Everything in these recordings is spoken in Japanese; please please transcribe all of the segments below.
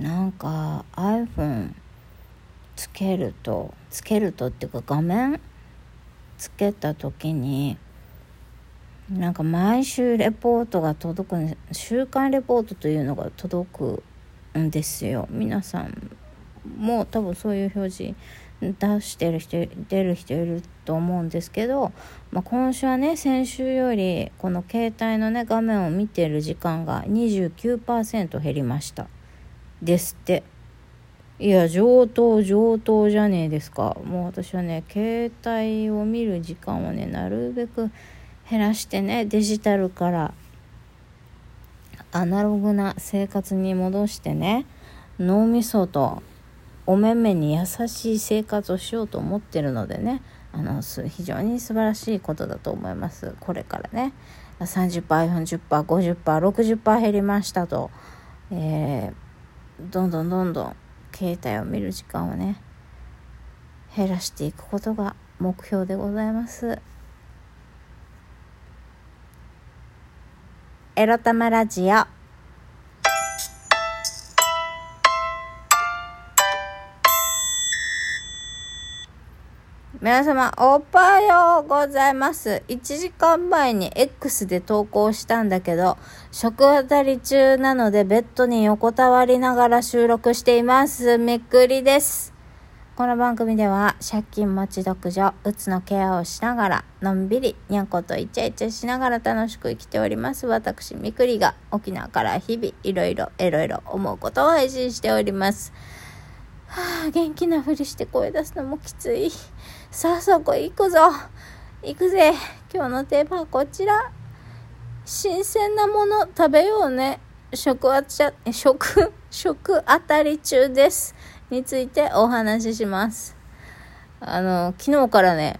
なんか iPhone つけるとつけるとっていうか画面つけた時になんか毎週レポートが届く週間レポートというのが届くんですよ。皆さんも多分そういう表示出してる人出る人いると思うんですけど、まあ、今週はね先週よりこの携帯のね画面を見てる時間が29%減りました。ですって。いや上等上等じゃねえですか。もう私はね携帯を見る時間をねなるべく減らしてねデジタルからアナログな生活に戻してね脳みそとお目目に優しい生活をしようと思ってるのでねあの非常に素晴らしいことだと思います。これからね 30%40%50%60% 減りましたと、えー、どんどんどんどん携帯を見る時間をね減らしていくことが目標でございます。エロ玉ラジオ。皆様、おはようございます。1時間前に X で投稿したんだけど、食当たり中なのでベッドに横たわりながら収録しています。めっくりです。この番組では、借金持ち独女、うつのケアをしながら、のんびり、にゃんことイチャイチャしながら楽しく生きております。私、みくりが沖縄から日々、いろいろ、いろいろ思うことを配信しております。はあ、元気なふりして声出すのもきつい。さあそこ行くぞ。行くぜ。今日のテーマはこちら。新鮮なもの食べようね。食あちゃ、食、食当たり中です。についてお話しします。あの、昨日からね、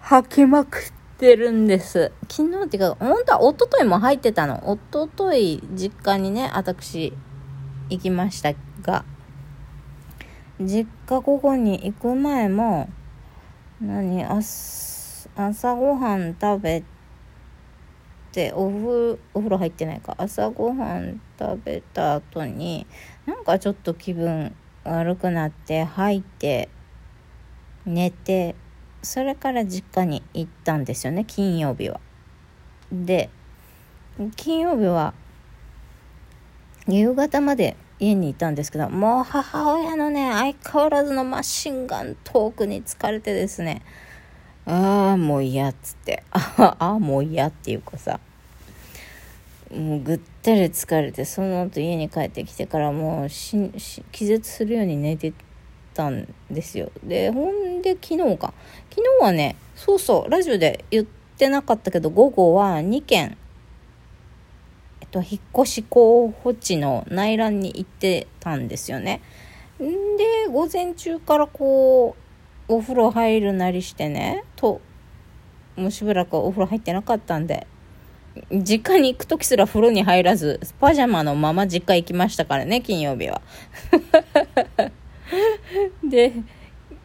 吐きまくってるんです。昨日っていうか、本当は一昨日も入ってたの。一昨日実家にね、私、行きましたが、実家ここに行く前も、何？朝ごはん食べておふお風呂入ってないか朝ごはん食べた後になんかちょっと気分悪くなって入って寝てそれから実家に行ったんですよね金曜日は。で金曜日は夕方まで家にいたんですけど、もう母親のね、相変わらずのマシンガントークに疲れてですね、ああ、もう嫌っつって、ああ、もう嫌っていうかさ、もうぐったり疲れて、その後家に帰ってきてからもうし気絶するように寝てたんですよ。で、ほんで昨日か。昨日はね、そうそう、ラジオで言ってなかったけど、午後は2件と、引っ越し候補地の内覧に行ってたんですよね。んで、午前中からこう、お風呂入るなりしてね、と、もうしばらくお風呂入ってなかったんで、実家に行く時すら風呂に入らず、パジャマのまま実家行きましたからね、金曜日は。で、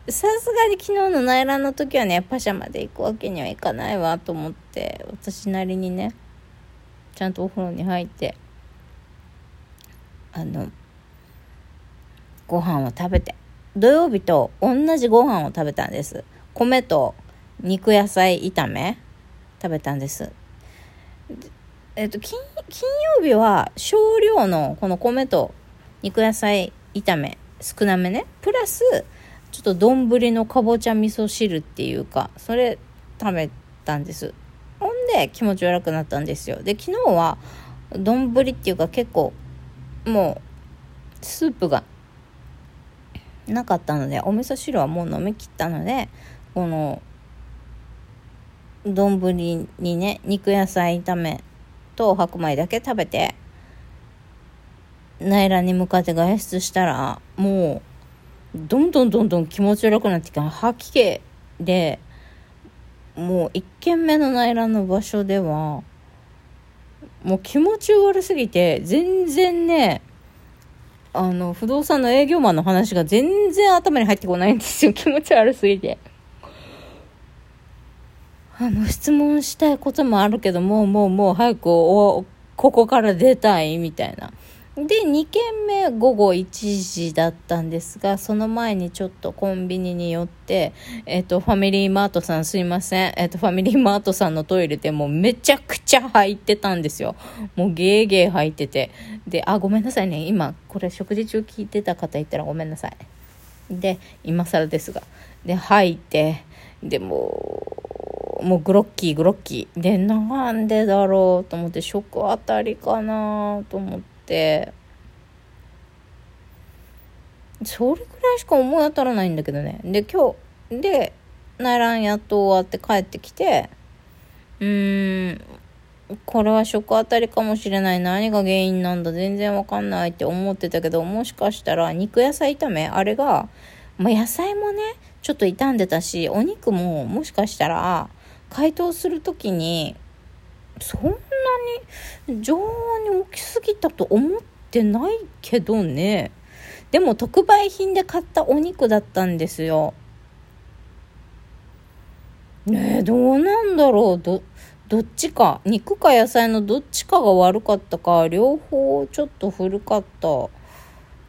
さすがに昨日の内覧の時はね、パジャマで行くわけにはいかないわと思って、私なりにね、ちゃんとお風呂に入ってあのご飯を食べて土曜日と同じご飯を食べたんです。米と肉野菜炒め食べたんです。えっと金金曜日は少量のこの米と肉野菜炒め少なめね。プラスちょっと丼のかぼちゃ味噌汁っていうかそれ食べたんです。で気持ち悪くなったんですよ。で、昨日は丼っていうか結構もうスープがなかったので、お味噌汁はもう飲み切ったので、この丼にね、肉野菜炒めと白米だけ食べて、内覧に向かって外出したら、もう、どんどんどんどん気持ち悪くなってきた。吐き気で、もう1軒目の内覧の場所ではもう気持ち悪すぎて全然ねあの不動産の営業マンの話が全然頭に入ってこないんですよ。気持ち悪すぎて。あの質問したいこともあるけどもうもうもう早くおここから出たいみたいな。で、2軒目午後1時だったんですが、その前にちょっとコンビニに寄って、えっ、と、ファミリーマートさんすいません。えっ、と、ファミリーマートさんのトイレでもうめちゃくちゃ入ってたんですよ。もうゲーゲー入ってて。で、あ、ごめんなさいね。今、これ食事中聞いてた方いたらごめんなさい。で、今更ですが。で、入って、でももうグロッキーグロッキーでなんでだろうと思って食あたりかなと思ってそれぐらいしか思い当たらないんだけどね。で今日で内覧やっと終わって帰ってきてうーんこれは食当たりかもしれない。何が原因なんだ？全然わかんないって思ってたけどもしかしたら肉野菜炒め？あれが、まあ、野菜もねちょっと傷んでたし、お肉ももしかしたら、解凍する時に、そんんなに常温に置きすぎたと思ってないけどね。でも特売品で買ったお肉だったんですよ。ねえ、どうなんだろう。ど、どっちか。肉か野菜のどっちかが悪かったか、両方ちょっと古かった。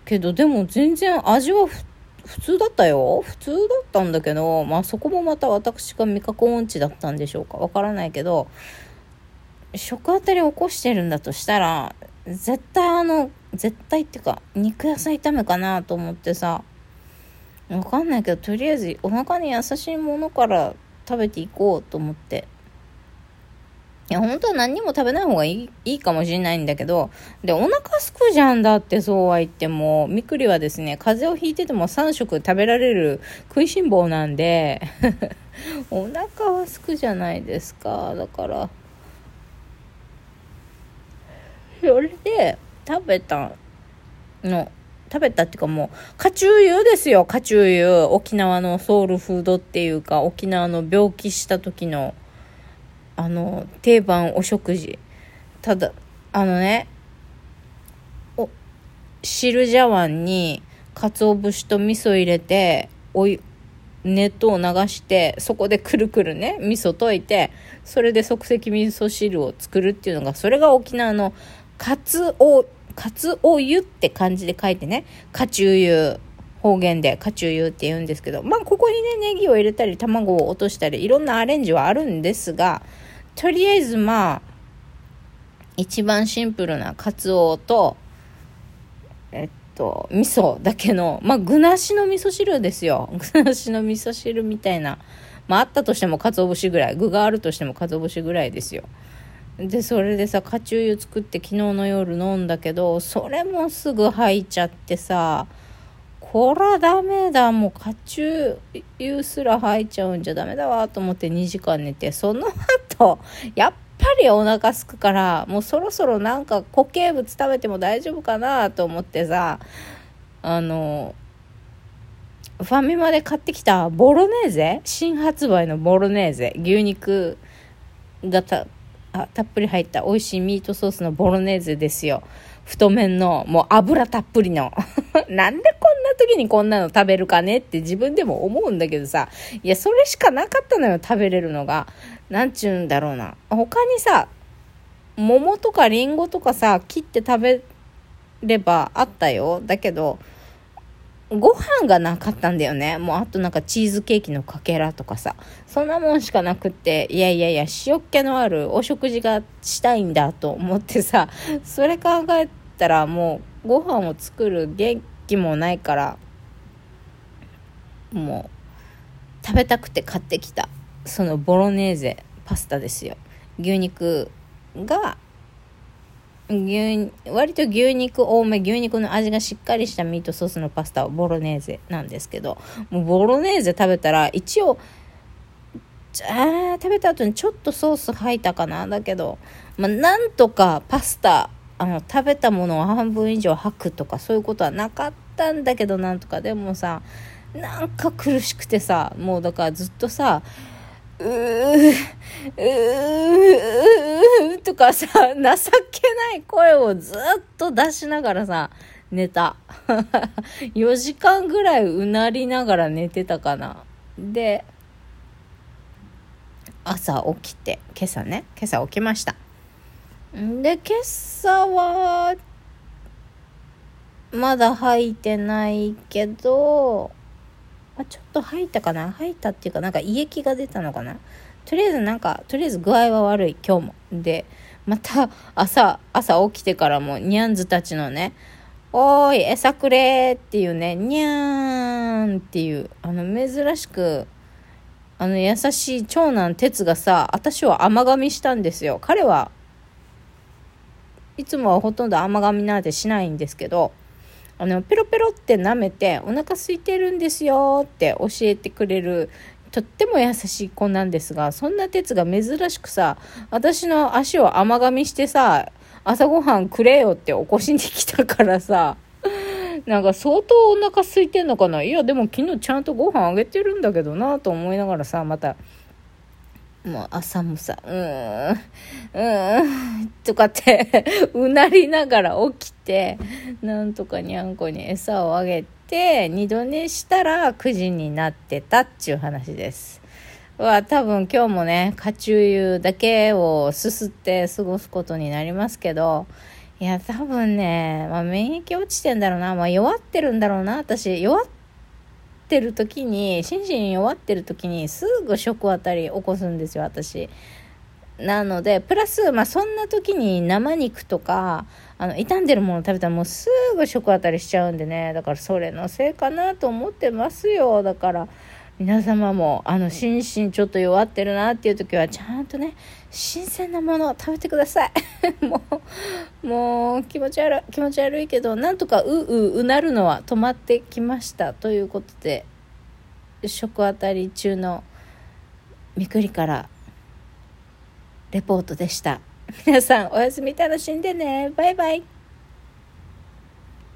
けど、でも全然味は普通だったよ普通だったんだけど、まあそこもまた私が味覚音痴だったんでしょうかわからないけど、食当たり起こしてるんだとしたら、絶対あの、絶対っていうか、肉野菜炒めかなと思ってさ、わかんないけど、とりあえずお腹に優しいものから食べていこうと思っていや、本当は何にも食べない方がいいいいかもしれないんだけど、で、お腹すくじゃんだって、そうは言っても、みくりはですね、風邪をひいてても3食食べられる食いしん坊なんで、お腹はすくじゃないですか。だから、それで食べたの、食べたっていうかもう、カチューユですよ、カチューユ。沖縄のソウルフードっていうか、沖縄の病気した時の、あの定番お食事ただあのねお汁茶碗に鰹節と味噌入れてお湯熱湯を流してそこでくるくるね味噌溶いてそれで即席味噌汁を作るっていうのがそれが沖縄のかつおかつお湯って感じで書いてねかちゅう湯方言でカチューユって言うんですけど、まあ、ここにね、ネギを入れたり、卵を落としたり、いろんなアレンジはあるんですが、とりあえずまあ、一番シンプルなカツオと、えっと、味噌だけの、まあ、具なしの味噌汁ですよ。具なしの味噌汁みたいな。まあ、あったとしても鰹節ぐらい。具があるとしても鰹節ぐらいですよ。で、それでさ、カチューユ作って昨日の夜飲んだけど、それもすぐ吐いちゃってさ、こらダメだ、もうカチューすら吐いちゃうんじゃダメだわと思って2時間寝て、その後、やっぱりお腹すくから、もうそろそろなんか固形物食べても大丈夫かなと思ってさ、あの、ファミマで買ってきたボロネーゼ？新発売のボロネーゼ？牛肉がたあたっぷり入った美味しいミートソースのボロネーゼですよ。太麺の、もう油たっぷりの。なんでこんな時にこんなの食べるかねって自分でも思うんだけどさ、いや、それしかなかったのよ、食べれるのが。なんちゅうんだろうな。他にさ、桃とかリンゴとかさ、切って食べればあったよ。だけど、ご飯がなかったんだよね。もうあとなんかチーズケーキのかけらとかさ。そんなもんしかなくって、いやいやいや、塩っ気のあるお食事がしたいんだと思ってさ、それ考えたらもうご飯を作る元気もないから、もう食べたくて買ってきた、そのボロネーゼパスタですよ。牛肉が牛割と牛肉多め牛肉の味がしっかりしたミートソースのパスタはボロネーゼなんですけどもうボロネーゼ食べたら一応あ食べた後にちょっとソース入ったかな？だけど、まあ、なんとかパスタあの食べたものを半分以上吐くとかそういうことはなかったんだけどなんとか。でもさなんか苦しくてさもうだからずっとさうー、うー、とかさ、情けない声をずっと出しながらさ、寝た。4時間ぐらいうなりながら寝てたかな。で、朝起きて、今朝ね、今朝起きました。で、今朝は、まだ吐いてないけど、あ、ちょっと吐いたかな？吐いたっていうか、なんか胃液が出たのかな？とりあえずなんか、とりあえず具合は悪い、今日も。で、また朝、朝起きてからもニャンズたちのね、おーい、餌くれーっていうね、にゃーんっていう、あの、珍しく、あの、優しい長男哲がさ、私を甘噛みしたんですよ。彼はいつもはほとんど甘噛みなんてしないんですけど、あの、ペロペロって舐めて、お腹空いてるんですよって教えてくれる、とっても優しい子なんですが、そんな哲が珍しくさ、私の足を甘噛みしてさ、朝ごはんくれよって起こしに来たからさ、なんか相当お腹空いてんのかな。いや、でも昨日ちゃんとご飯あげてるんだけどなと思いながらさ、また、もう朝もさ、うーん、うーん、とかってうなりながら起きて、なんとかにゃんこに餌をあげて、二度寝したら9時になってたっちゅう話です。は多分今日もね、カチューユだけをすすって過ごすことになりますけど、いや、多分ね、まあ、免疫落ちてんだろうな。まあ、弱ってるんだろうな。私、弱っててる時に、心身弱ってる時に、すぐ食あたり起こすんですよ、私。なので、プラス、まあ、そんな時に生肉とか、あの、傷んでるもの食べたらもうすぐ食あたりしちゃうんでね。だからそれのせいかなと思ってますよ。だから、皆様もあの心身ちょっと弱ってるなっていう時はちゃんとね新鮮なものを食べてください。もうもう気持ち悪い気持ち悪いけどなんとかうううなるのは止まってきましたということで食あたり中のみくりからレポートでした。皆さんおやすみ楽しんでね。バイバイ。